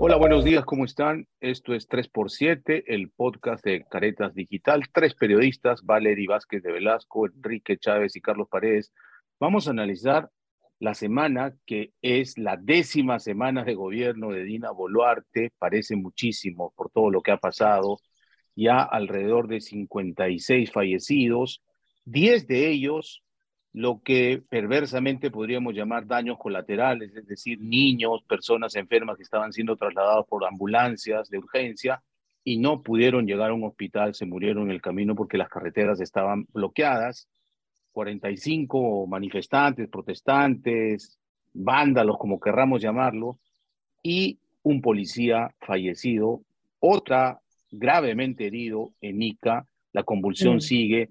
Hola, buenos días, ¿cómo están? Esto es 3x7, el podcast de Caretas Digital. Tres periodistas, Valery Vázquez de Velasco, Enrique Chávez y Carlos Paredes. Vamos a analizar la semana que es la décima semana de gobierno de Dina Boluarte. Parece muchísimo por todo lo que ha pasado. Ya alrededor de 56 fallecidos, 10 de ellos lo que perversamente podríamos llamar daños colaterales, es decir, niños, personas enfermas que estaban siendo trasladados por ambulancias de urgencia y no pudieron llegar a un hospital, se murieron en el camino porque las carreteras estaban bloqueadas. 45 manifestantes, protestantes, vándalos, como querramos llamarlo, y un policía fallecido, otra gravemente herido en Ica, la convulsión mm. sigue,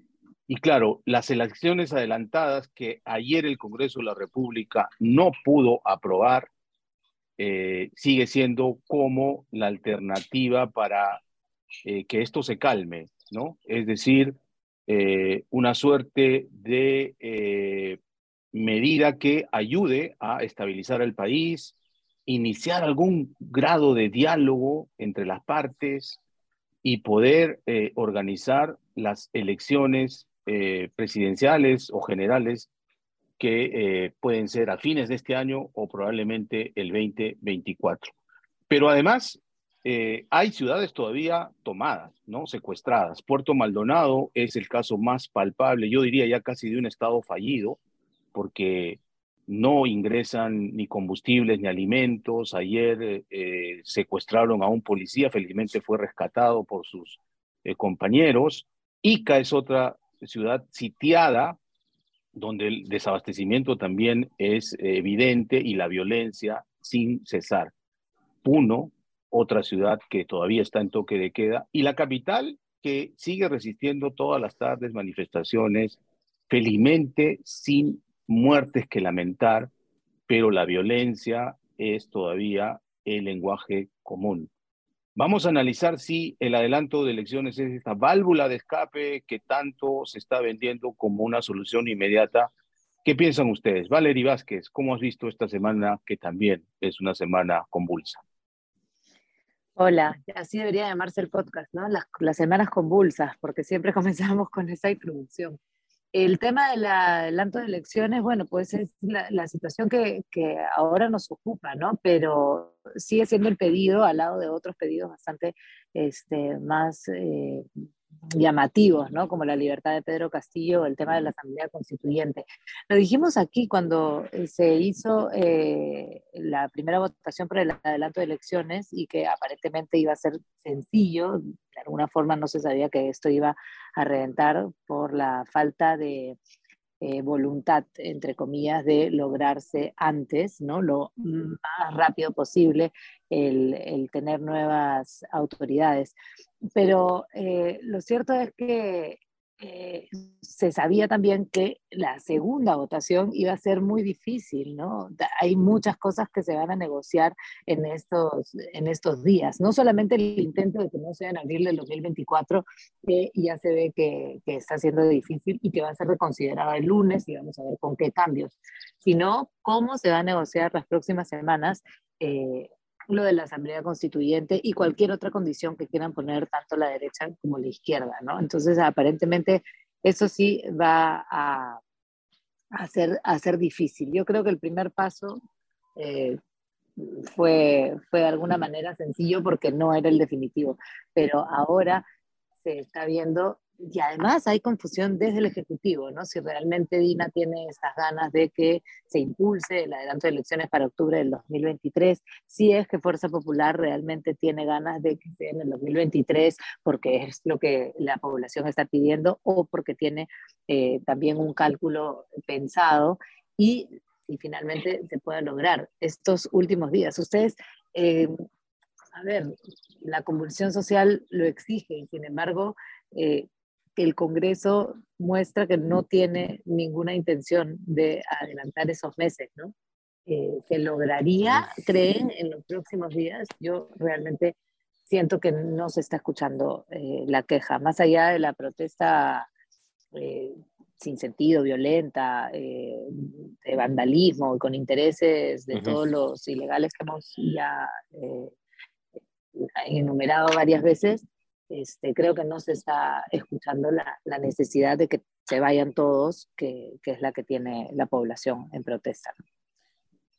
y claro, las elecciones adelantadas que ayer el Congreso de la República no pudo aprobar, eh, sigue siendo como la alternativa para eh, que esto se calme, ¿no? Es decir, eh, una suerte de medida que ayude a estabilizar el país, iniciar algún grado de diálogo entre las partes y poder organizar las elecciones eh, presidenciales o generales que eh, pueden ser a fines de este año o probablemente el 2024. Pero además, eh, hay ciudades todavía tomadas, ¿no? Secuestradas. Puerto Maldonado es el caso más palpable, yo diría ya casi de un estado fallido, porque no ingresan ni combustibles ni alimentos. Ayer secuestraron a un policía, felizmente fue rescatado por sus compañeros. Ica es otra ciudad sitiada, donde el desabastecimiento también es evidente y la violencia sin cesar. Puno, otra ciudad que todavía está en toque de queda, y la capital que sigue resistiendo todas las tardes manifestaciones, felizmente sin muertes que lamentar, pero la violencia es todavía el lenguaje común. Vamos a analizar si el adelanto de elecciones es esta válvula de escape que tanto se está vendiendo como una solución inmediata. ¿Qué piensan ustedes? Valery Vázquez, ¿cómo has visto esta semana que también es una semana convulsa? Hola, así debería llamarse el podcast, ¿no? Las, las semanas convulsas, porque siempre comenzamos con esa introducción. El tema del adelanto de elecciones, bueno, pues es la, situación que, ahora nos ocupa, ¿no? Pero sigue siendo el pedido al lado de otros pedidos bastante este, más eh, llamativos, ¿no? Como la libertad de Pedro Castillo, el tema de la Asamblea Constituyente. Lo dijimos aquí cuando eh, se hizo eh, la primera votación por el adelanto de elecciones y que aparentemente iba a ser sencillo, de alguna forma no se sabía que esto iba a reventar por la falta de eh, voluntad, entre comillas, de lograrse antes, ¿no? Lo más rápido posible, el, el tener nuevas autoridades. Pero eh, lo cierto es que eh, se sabía también que la segunda votación iba a ser muy difícil, ¿no? Hay muchas cosas que se van a negociar en estos, en estos días, no solamente el intento de que no sea en abril del 2024, que ya se ve que, que, está siendo difícil y que va a ser reconsiderado el lunes y vamos a ver con qué cambios, sino cómo se va a negociar las próximas semanas eh, lo de la Asamblea Constituyente y cualquier otra condición que quieran poner tanto la derecha como la izquierda, ¿no? Entonces, aparentemente, eso sí va a, a, ser, a ser difícil. Yo creo que el primer paso eh, fue, fue de alguna manera sencillo porque no era el definitivo, pero ahora se está viendo y además hay confusión desde el Ejecutivo, ¿no? Si realmente Dina tiene esas ganas de que se impulse el adelanto de elecciones para octubre del 2023, si es que Fuerza Popular realmente tiene ganas de que sea en el 2023 porque es lo que la población está pidiendo o porque tiene eh, también un cálculo pensado y si finalmente se puede lograr estos últimos días. Ustedes... Eh, a ver, la convulsión social lo exige, sin embargo, eh, el Congreso muestra que no tiene ninguna intención de adelantar esos meses, ¿no? Eh, ¿Se lograría, creen, en los próximos días? Yo realmente siento que no se está escuchando eh, la queja, más allá de la protesta eh, sin sentido, violenta, de vandalismo y con intereses de todos los ilegales que hemos ya enumerado varias veces, este, creo que no se está escuchando la, la necesidad de que se vayan todos, que, que, es la que tiene la población en protesta.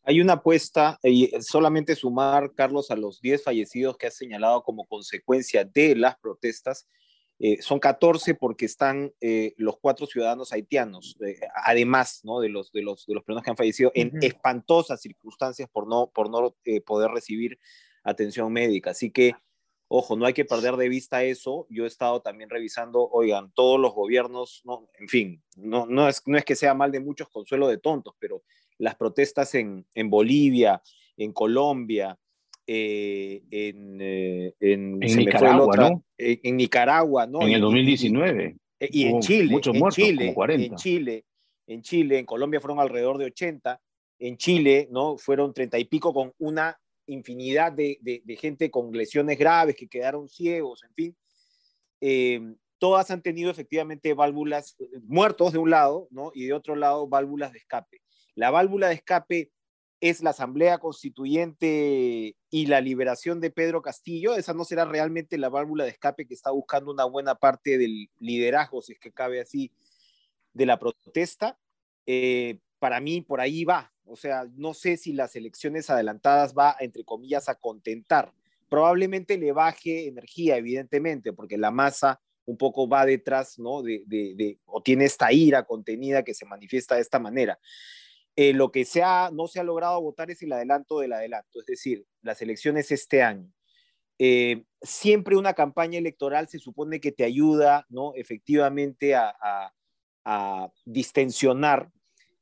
Hay una apuesta, y solamente sumar, Carlos, a los 10 fallecidos que ha señalado como consecuencia de las protestas, eh, son 14 porque están eh, los cuatro ciudadanos haitianos, eh, además ¿no? de, los, de, los, de los personas que han fallecido en uh -huh. espantosas circunstancias por no, por no eh, poder recibir atención médica. Así que, ojo, no hay que perder de vista eso. Yo he estado también revisando, oigan, todos los gobiernos, ¿no? en fin, no, no, es, no es que sea mal de muchos consuelo de tontos, pero las protestas en, en Bolivia, en Colombia, eh, en, eh, en, en Nicaragua, otra, ¿no? En, en, Nicaragua, ¿no? En el 2019. Y, y en Chile, muchos en muertos, Chile, como 40. En Chile, en Chile, en Colombia fueron alrededor de 80, en Chile, ¿no? Fueron 30 y pico con una infinidad de, gente con lesiones graves que quedaron ciegos, en fin. Eh, todas han tenido efectivamente válvulas, muertos de un lado, ¿no? Y de otro lado, válvulas de escape. La válvula de escape es la Asamblea Constituyente y la liberación de Pedro Castillo, esa no será realmente la válvula de escape que está buscando una buena parte del liderazgo, si es que cabe así, de la protesta. Eh, para mí, por ahí va. O sea, no sé si las elecciones adelantadas va, entre comillas, a contentar. Probablemente le baje energía, evidentemente, porque la masa un poco va detrás, ¿no? De, de, o tiene esta ira contenida que se manifiesta de esta manera. Eh, lo que se no se ha logrado votar es el adelanto del adelanto, es decir, las elecciones este año. Eh, siempre una campaña electoral se supone que te ayuda, ¿no? Efectivamente a, a, distensionar.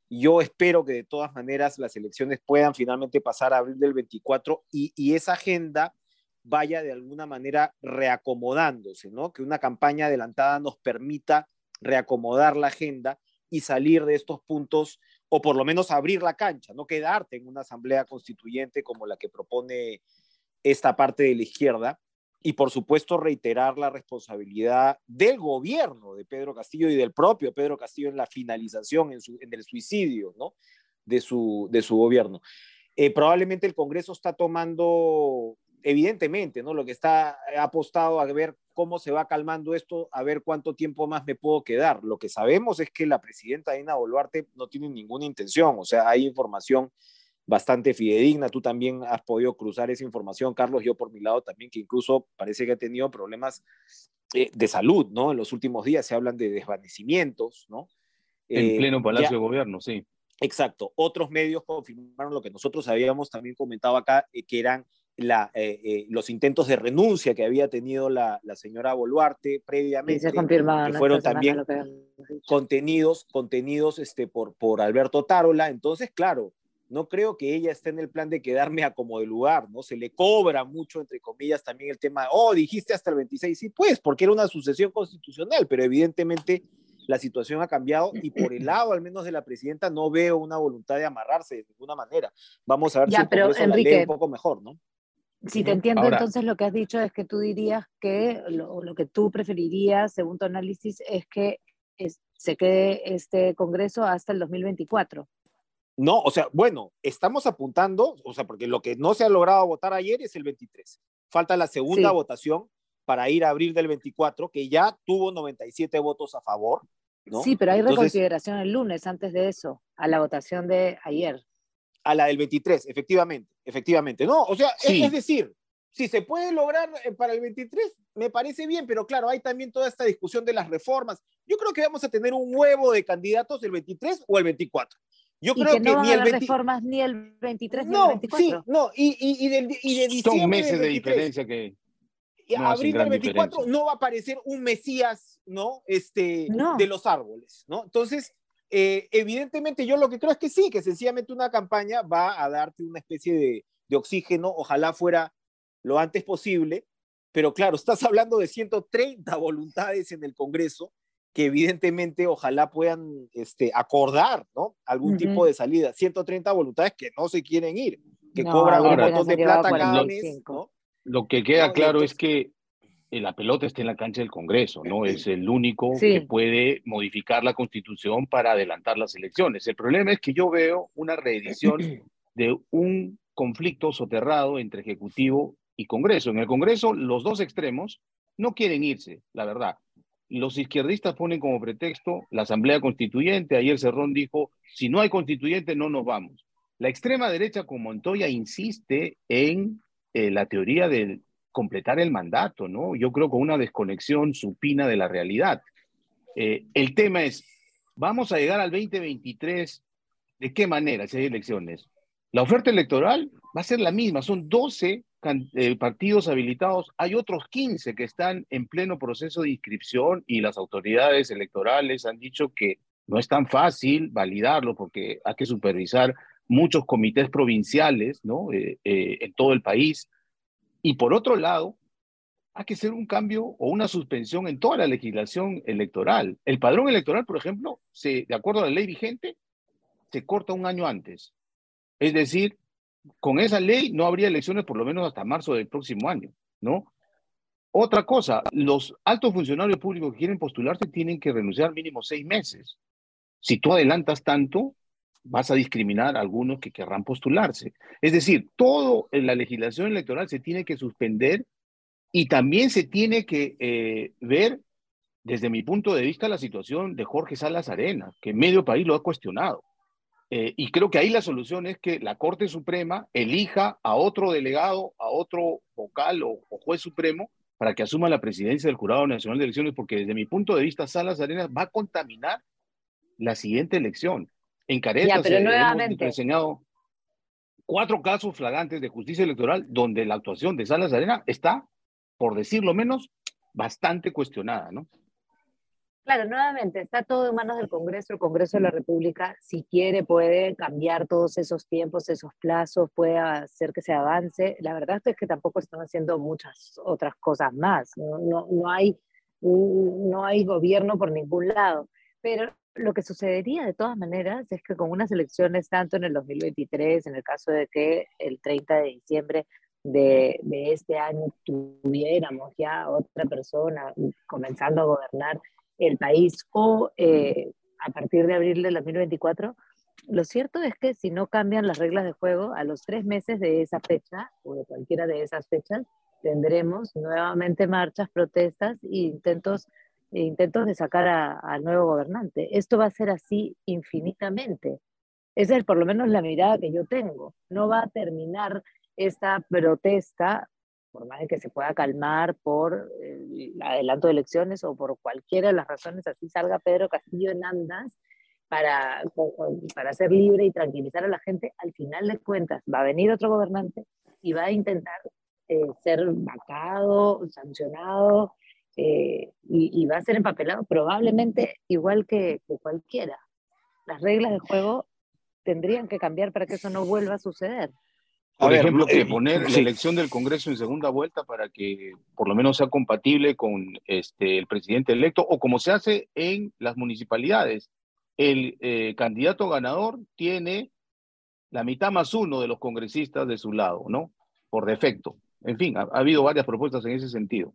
Yo espero que de todas maneras las elecciones puedan finalmente pasar a abril del 24 y, y esa agenda vaya de alguna manera reacomodándose, ¿no? Que una campaña adelantada nos permita reacomodar la agenda y salir de estos puntos o por lo menos abrir la cancha, no quedarte en una asamblea constituyente como la que propone esta parte de la izquierda, y por supuesto reiterar la responsabilidad del gobierno de Pedro Castillo y del propio Pedro Castillo en la finalización, en, su, en el suicidio ¿no? de, su, de su gobierno. Eh, probablemente el Congreso está tomando, evidentemente, ¿no? lo que está apostado a ver cómo se va calmando esto, a ver cuánto tiempo más me puedo quedar. Lo que sabemos es que la presidenta Dina Boluarte no tiene ninguna intención, o sea, hay información bastante fidedigna, tú también has podido cruzar esa información, Carlos, yo por mi lado también, que incluso parece que ha tenido problemas eh, de salud, ¿no? En los últimos días se hablan de desvanecimientos, ¿no? En eh, pleno Palacio ya, de Gobierno, sí. Exacto. Otros medios confirmaron lo que nosotros habíamos también comentado acá, eh, que eran la, eh, eh, los intentos de renuncia que había tenido la, la señora Boluarte previamente, que fueron también que contenidos, contenidos este, por, por Alberto Tarola. Entonces, claro, no creo que ella esté en el plan de quedarme a como de lugar, ¿no? Se le cobra mucho, entre comillas, también el tema, oh, dijiste hasta el 26, sí, pues, porque era una sucesión constitucional, pero evidentemente la situación ha cambiado y por el lado, al menos de la presidenta, no veo una voluntad de amarrarse de ninguna manera. Vamos a ver ya, si pero, Enrique, la un poco mejor, ¿no? Si te entiendo, Ahora, entonces lo que has dicho es que tú dirías que lo, lo que tú preferirías, según tu análisis, es que es, se quede este Congreso hasta el 2024. No, o sea, bueno, estamos apuntando, o sea, porque lo que no se ha logrado votar ayer es el 23. Falta la segunda sí. votación para ir a abril del 24, que ya tuvo 97 votos a favor. ¿no? Sí, pero hay Entonces, reconsideración el lunes antes de eso, a la votación de ayer a la del 23, efectivamente, efectivamente. No, o sea, sí. es, es, decir, si se puede lograr eh, para el 23, me parece bien, pero claro, hay también toda esta discusión de las reformas. Yo creo que vamos a tener un huevo de candidatos el 23 o el 24. Yo y creo que, que no ni el 20... reformas ni el 23 no, ni el 24. Sí, no, y, y, y, de, y de diciembre Son meses del 23, de diferencia que no abril del 24 diferencia. no va a aparecer un mesías, ¿no? Este, no. de los árboles, ¿no? Entonces, eh, evidentemente yo lo que creo es que sí, que sencillamente una campaña va a darte una especie de, de, oxígeno, ojalá fuera lo antes posible, pero claro, estás hablando de 130 voluntades en el Congreso que evidentemente ojalá puedan este, acordar ¿no? algún uh -huh. tipo de salida. 130 voluntades que no se quieren ir, que no, cobran un montón de plata cada mes. ¿no? Lo que queda no, claro es que la pelota está en la cancha del Congreso, ¿no? Es el único sí. que puede modificar la constitución para adelantar las elecciones. El problema es que yo veo una reedición de un conflicto soterrado entre Ejecutivo y Congreso. En el Congreso, los dos extremos no quieren irse, la verdad. Los izquierdistas ponen como pretexto la Asamblea Constituyente. Ayer Cerrón dijo, si no hay constituyente, no nos vamos. La extrema derecha con Montoya insiste en eh, la teoría de completar el mandato, ¿no? Yo creo con una desconexión supina de la realidad. Eh, el tema es, ¿vamos a llegar al 2023? ¿De qué manera si hay elecciones? La oferta electoral va a ser la misma, son 12 eh, partidos habilitados, hay otros 15 que están en pleno proceso de inscripción y las autoridades electorales han dicho que no es tan fácil validarlo porque hay que supervisar muchos comités provinciales ¿no? Eh, eh, en todo el país. Y por otro lado, hay que hacer un cambio o una suspensión en toda la legislación electoral. El padrón electoral, por ejemplo, se, de acuerdo a la ley vigente, se corta un año antes. Es decir, con esa ley no habría elecciones por lo menos hasta marzo del próximo año, ¿no? Otra cosa, los altos funcionarios públicos que quieren postularse tienen que renunciar mínimo seis meses. Si tú adelantas tanto, vas a discriminar a algunos que querrán postularse. Es decir, todo en la legislación electoral se tiene que suspender y también se tiene que eh, ver, desde mi punto de vista, la situación de Jorge Salas Arena, que medio país lo ha cuestionado. Eh, y creo que ahí la solución es que la Corte Suprema elija a otro delegado, a otro vocal o, juez supremo para que asuma la presidencia del Jurado Nacional de Elecciones, porque desde mi punto de vista, Salas Arenas va a contaminar la siguiente elección. En Caretas pero nuevamente... hemos cuatro casos flagrantes de justicia electoral donde la actuación de Salas Arenas está, por decirlo menos, bastante cuestionada, ¿no? Claro, nuevamente, está todo en manos del Congreso. El Congreso de la República, si quiere, puede cambiar todos esos tiempos, esos plazos, puede hacer que se avance. La verdad es que tampoco están haciendo muchas otras cosas más. No, no, hay, no hay gobierno por ningún lado. Pero lo que sucedería de todas maneras es que con unas elecciones, tanto en el 2023, en el caso de que el 30 de diciembre de, de este año tuviéramos ya otra persona comenzando a gobernar, el país o eh, a partir de abril del 2024, lo cierto es que si no cambian las reglas de juego, a los tres meses de esa fecha o de cualquiera de esas fechas, tendremos nuevamente marchas, protestas e intentos, e intentos de sacar al nuevo gobernante. Esto va a ser así infinitamente. Esa es por lo menos la mirada que yo tengo. No va a terminar esta protesta por más de que se pueda calmar por el adelanto de elecciones o por cualquiera de las razones, así salga Pedro Castillo en andas para, para ser libre y tranquilizar a la gente, al final de cuentas va a venir otro gobernante y va a intentar eh, ser vacado, sancionado eh, y, va a ser empapelado probablemente igual que, que cualquiera. Las reglas del juego tendrían que cambiar para que eso no vuelva a suceder. Por ejemplo, que eh, poner la elección del Congreso en segunda vuelta para que por lo menos sea compatible con este, el presidente electo o como se hace en las municipalidades. El eh, candidato ganador tiene la mitad más uno de los congresistas de su lado, ¿no? Por defecto. En fin, ha, habido varias propuestas en ese sentido.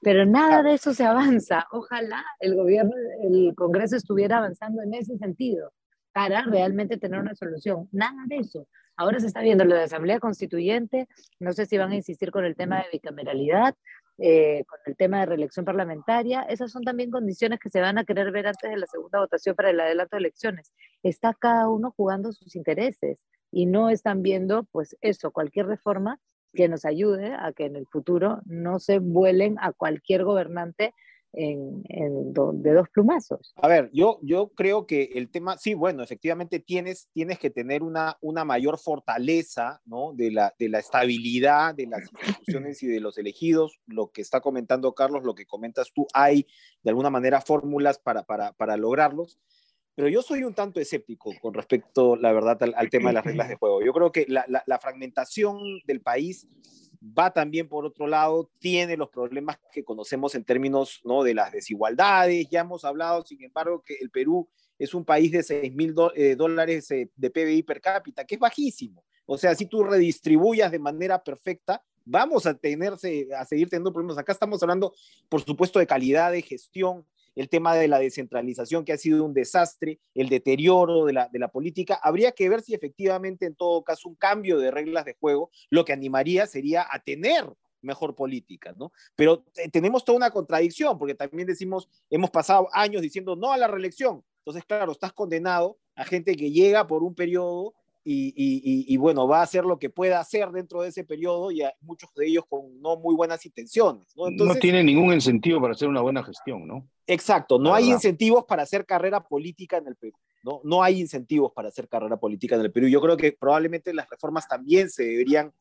Pero nada de eso se avanza. Ojalá el gobierno, el Congreso estuviera avanzando en ese sentido para realmente tener una solución. Nada de eso. Ahora se está viendo lo de Asamblea Constituyente, no sé si van a insistir con el tema de bicameralidad, eh, con el tema de reelección parlamentaria. Esas son también condiciones que se van a querer ver antes de la segunda votación para el adelanto de elecciones. Está cada uno jugando sus intereses y no están viendo, pues eso, cualquier reforma que nos ayude a que en el futuro no se vuelen a cualquier gobernante en, de dos plumazos. A ver, yo, yo creo que el tema, sí, bueno, efectivamente tienes, tienes que tener una, una mayor fortaleza ¿no? de, la, de la estabilidad de las instituciones y de los elegidos. Lo que está comentando Carlos, lo que comentas tú, hay de alguna manera fórmulas para, para, para lograrlos. Pero yo soy un tanto escéptico con respecto, la verdad, al, tema de las reglas de juego. Yo creo que la, la, la fragmentación del país va también por otro lado, tiene los problemas que conocemos en términos ¿no? de las desigualdades. Ya hemos hablado, sin embargo, que el Perú es un país de 6 mil eh, dólares eh, de PBI per cápita, que es bajísimo. O sea, si tú redistribuyas de manera perfecta, vamos a tenerse, a seguir teniendo problemas. Acá estamos hablando, por supuesto, de calidad de gestión el tema de la descentralización que ha sido un desastre, el deterioro de la, de la política. Habría que ver si efectivamente en todo caso un cambio de reglas de juego lo que animaría sería a tener mejor política, ¿no? Pero tenemos toda una contradicción, porque también decimos, hemos pasado años diciendo no a la reelección. Entonces, claro, estás condenado a gente que llega por un periodo y, bueno, va a hacer lo que pueda hacer dentro de ese periodo y muchos de ellos con no muy buenas intenciones. No, no tiene ningún incentivo para hacer una buena gestión, ¿no? Exacto, no hay incentivos para hacer carrera política en el Perú. ¿no? no hay incentivos para hacer carrera política en el Perú. Yo creo que probablemente las reformas también se deberían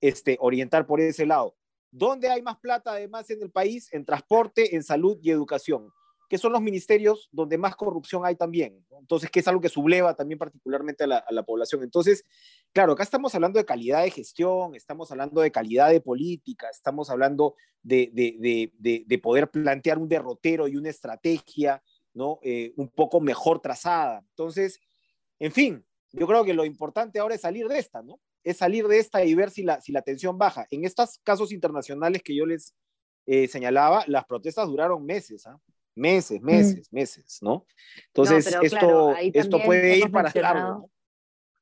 este, orientar por ese lado. ¿Dónde hay más plata además en el país? En transporte, en salud y educación que son los ministerios donde más corrupción hay también. Entonces, que es algo que subleva también particularmente a la, población. Entonces, claro, acá estamos hablando de calidad de gestión, estamos hablando de calidad de política, estamos hablando de, de, poder plantear un derrotero y una estrategia, ¿no? Eh, un poco mejor trazada. Entonces, en fin, yo creo que lo importante ahora es salir de esta, ¿no? Es salir de esta y ver si la, si la tensión baja. En estos casos internacionales que yo les eh, señalaba, las protestas duraron meses, ¿ah? Meses, mm. meses, meses, ¿no? Entonces, esto, esto puede ir para largo.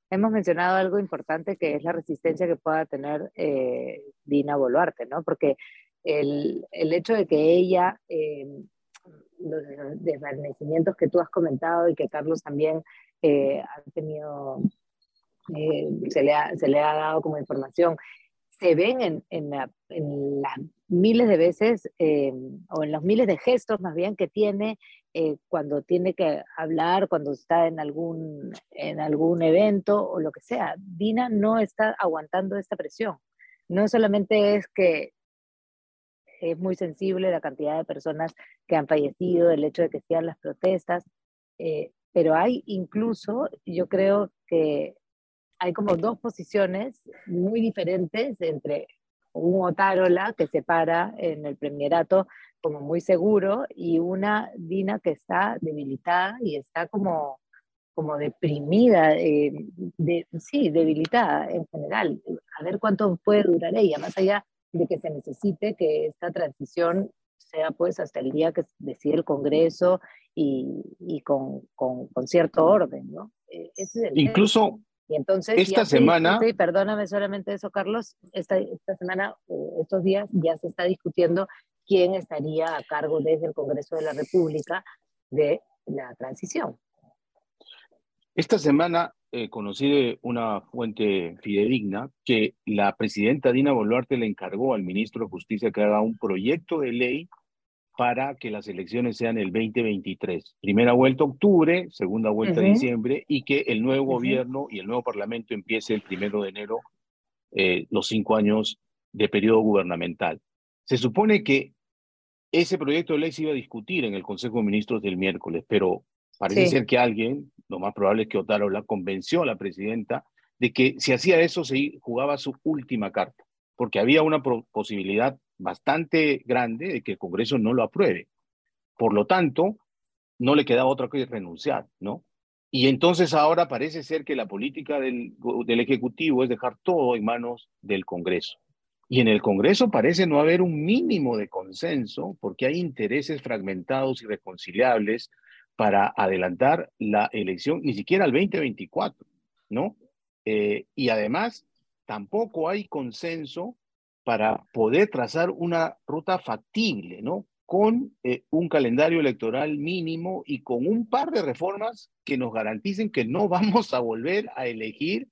Hemos mencionado algo importante que es la resistencia que pueda tener eh, Dina Boluarte, ¿no? Porque el, el, hecho de que ella, eh, los desvanecimientos que tú has comentado y que Carlos también eh, ha tenido, eh, se, le ha, se le ha dado como información, se ven en, en, las miles de veces eh, o en los miles de gestos más bien que tiene eh, cuando tiene que hablar, cuando está en algún, en algún evento o lo que sea. Dina no está aguantando esta presión. No solamente es que es muy sensible la cantidad de personas que han fallecido, el hecho de que sean las protestas, eh, pero hay incluso, yo creo que hay como dos posiciones muy diferentes entre un Otárola que se para en el premierato como muy seguro y una Dina que está debilitada y está como, como deprimida, eh, de, sí, debilitada en general. A ver cuánto puede durar ella, más allá de que se necesite que esta transición sea pues hasta el día que decide el Congreso y, y con, con, con, cierto orden, ¿no? Eh, Incluso y entonces, esta semana... Sí, perdóname solamente eso, Carlos, esta, esta semana, estos días, ya se está discutiendo quién estaría a cargo desde el Congreso de la República de la transición. Esta semana eh, conocí de una fuente fidedigna que la presidenta Dina Boluarte le encargó al ministro de Justicia que haga un proyecto de ley para que las elecciones sean el 2023. Primera vuelta octubre, segunda vuelta diciembre, y que el nuevo gobierno y el nuevo parlamento empiece el primero de enero, eh, los cinco años de periodo gubernamental. Se supone que ese proyecto de ley se iba a discutir en el Consejo de Ministros del miércoles, pero parece ser que alguien, lo más probable es que Otaro la convenció a la presidenta de que si hacía eso se jugaba su última carta, porque había una posibilidad bastante grande de que el Congreso no lo apruebe. Por lo tanto, no le queda otra que renunciar, ¿no? Y entonces ahora parece ser que la política del, del Ejecutivo es dejar todo en manos del Congreso. Y en el Congreso parece no haber un mínimo de consenso porque hay intereses fragmentados y reconciliables para adelantar la elección, ni siquiera al 2024, ¿no? Eh, y además, tampoco hay consenso para poder trazar una ruta factible, ¿no? Con eh, un calendario electoral mínimo y con un par de reformas que nos garanticen que no vamos a volver a elegir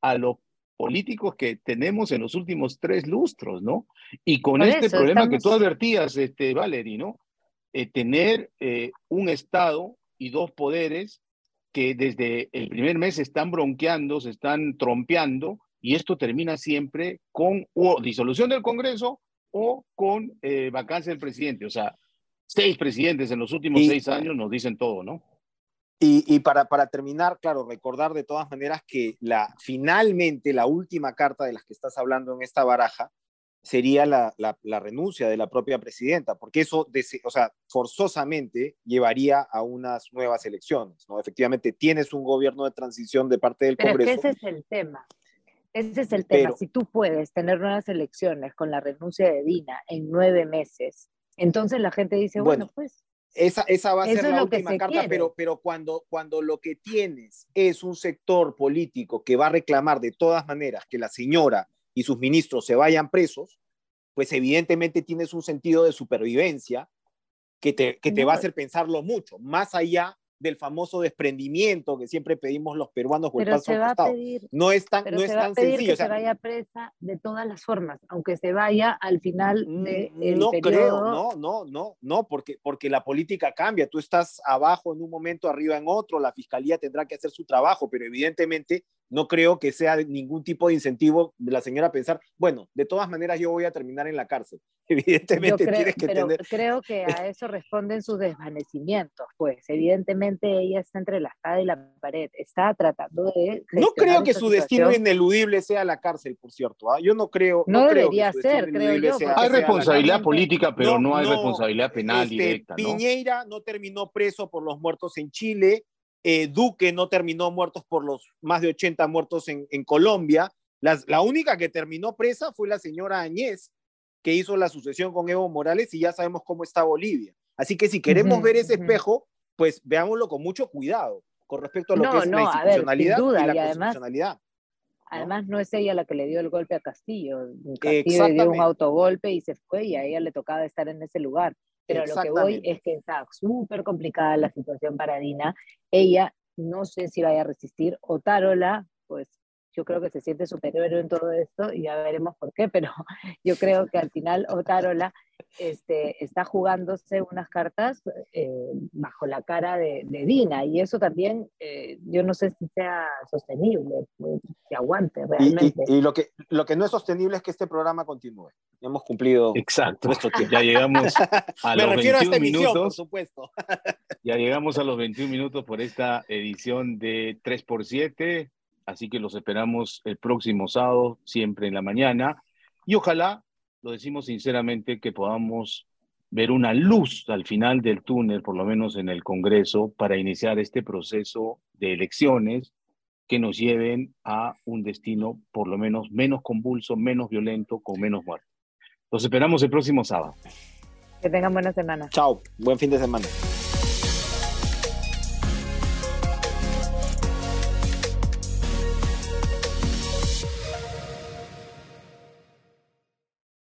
a los políticos que tenemos en los últimos tres lustros, ¿no? Y con este problema que tú advertías, este, Valerie, ¿no? Eh, tener eh, un Estado y dos poderes que desde el primer mes se están bronqueando, se están trompeando, y esto termina siempre con o disolución del Congreso o con eh, vacancia del presidente. O sea, seis presidentes en los últimos seis años nos dicen todo, ¿no? Y, y, para, para terminar, claro, recordar de todas maneras que la, finalmente la última carta de las que estás hablando en esta baraja sería la, la, la renuncia de la propia presidenta, porque eso, o sea, forzosamente llevaría a unas nuevas elecciones, ¿no? Efectivamente, tienes un gobierno de transición de parte del Pero Congreso. ese es el tema. Ese es el tema. si tú puedes tener nuevas elecciones con la renuncia de Dina en nueve meses, entonces la gente dice, bueno, pues esa, esa va a ser la última carta, pero, pero cuando, cuando lo que tienes es un sector político que va a reclamar de todas maneras que la señora y sus ministros se vayan presos, pues evidentemente tienes un sentido de supervivencia que te, que te va a hacer pensarlo mucho, más allá del famoso desprendimiento que siempre pedimos los peruanos por pero se va a pedir, no es tan, no es tan sencillo. Que se vaya presa de todas las formas, aunque se vaya al final de No creo, no, no, no, no, porque, porque la política cambia. Tú estás abajo en un momento, arriba en otro, la fiscalía tendrá que hacer su trabajo, pero evidentemente no creo que sea ningún tipo de incentivo de la señora pensar, bueno, de todas maneras yo voy a terminar en la cárcel. Evidentemente creo, tienes que pero tener... Creo que a eso responden sus desvanecimientos, pues evidentemente ella está entre la espada y la pared, está tratando de... No creo que su destino ineludible sea la cárcel, por cierto. ¿ah? Yo no creo... No, debería ser, creo yo. hay responsabilidad política, pero no, hay responsabilidad penal este, directa. Piñeira no terminó preso por los muertos en Chile eh, Duque no terminó muertos por los más de 80 muertos en, Colombia. la única que terminó presa fue la señora Añez, que hizo la sucesión con Evo Morales y ya sabemos cómo está Bolivia. Así que si queremos ver ese espejo, pues veámoslo con mucho cuidado con respecto a lo que es la institucionalidad y la constitucionalidad. Además, ¿no? es ella la que le dio el golpe a Castillo. Castillo le dio un autogolpe y se fue y a ella le tocaba estar en ese lugar. Pero lo que voy es que está súper complicada la situación para Dina. Ella no sé si vaya a resistir. Otárola, pues yo creo que se siente superior en todo esto y ya veremos por qué, pero yo creo que al final Otárola este, está jugándose unas cartas eh, bajo la cara de, Dina y eso también eh, yo no sé si sea sostenible, que aguante realmente. Y, lo, que, lo que no es sostenible es que este programa continúe. Hemos cumplido Exacto. Ya llegamos a los 21 minutos. por supuesto. ya llegamos a los 21 minutos por esta edición de 3x7 así que los esperamos el próximo sábado, siempre en la mañana, y ojalá, lo decimos sinceramente, que podamos ver una luz al final del túnel, por lo menos en el Congreso, para iniciar este proceso de elecciones que nos lleven a un destino por lo menos menos convulso, menos violento, con menos muertes. Los esperamos el próximo sábado. Que tengan buena semana. Chao, buen fin de semana.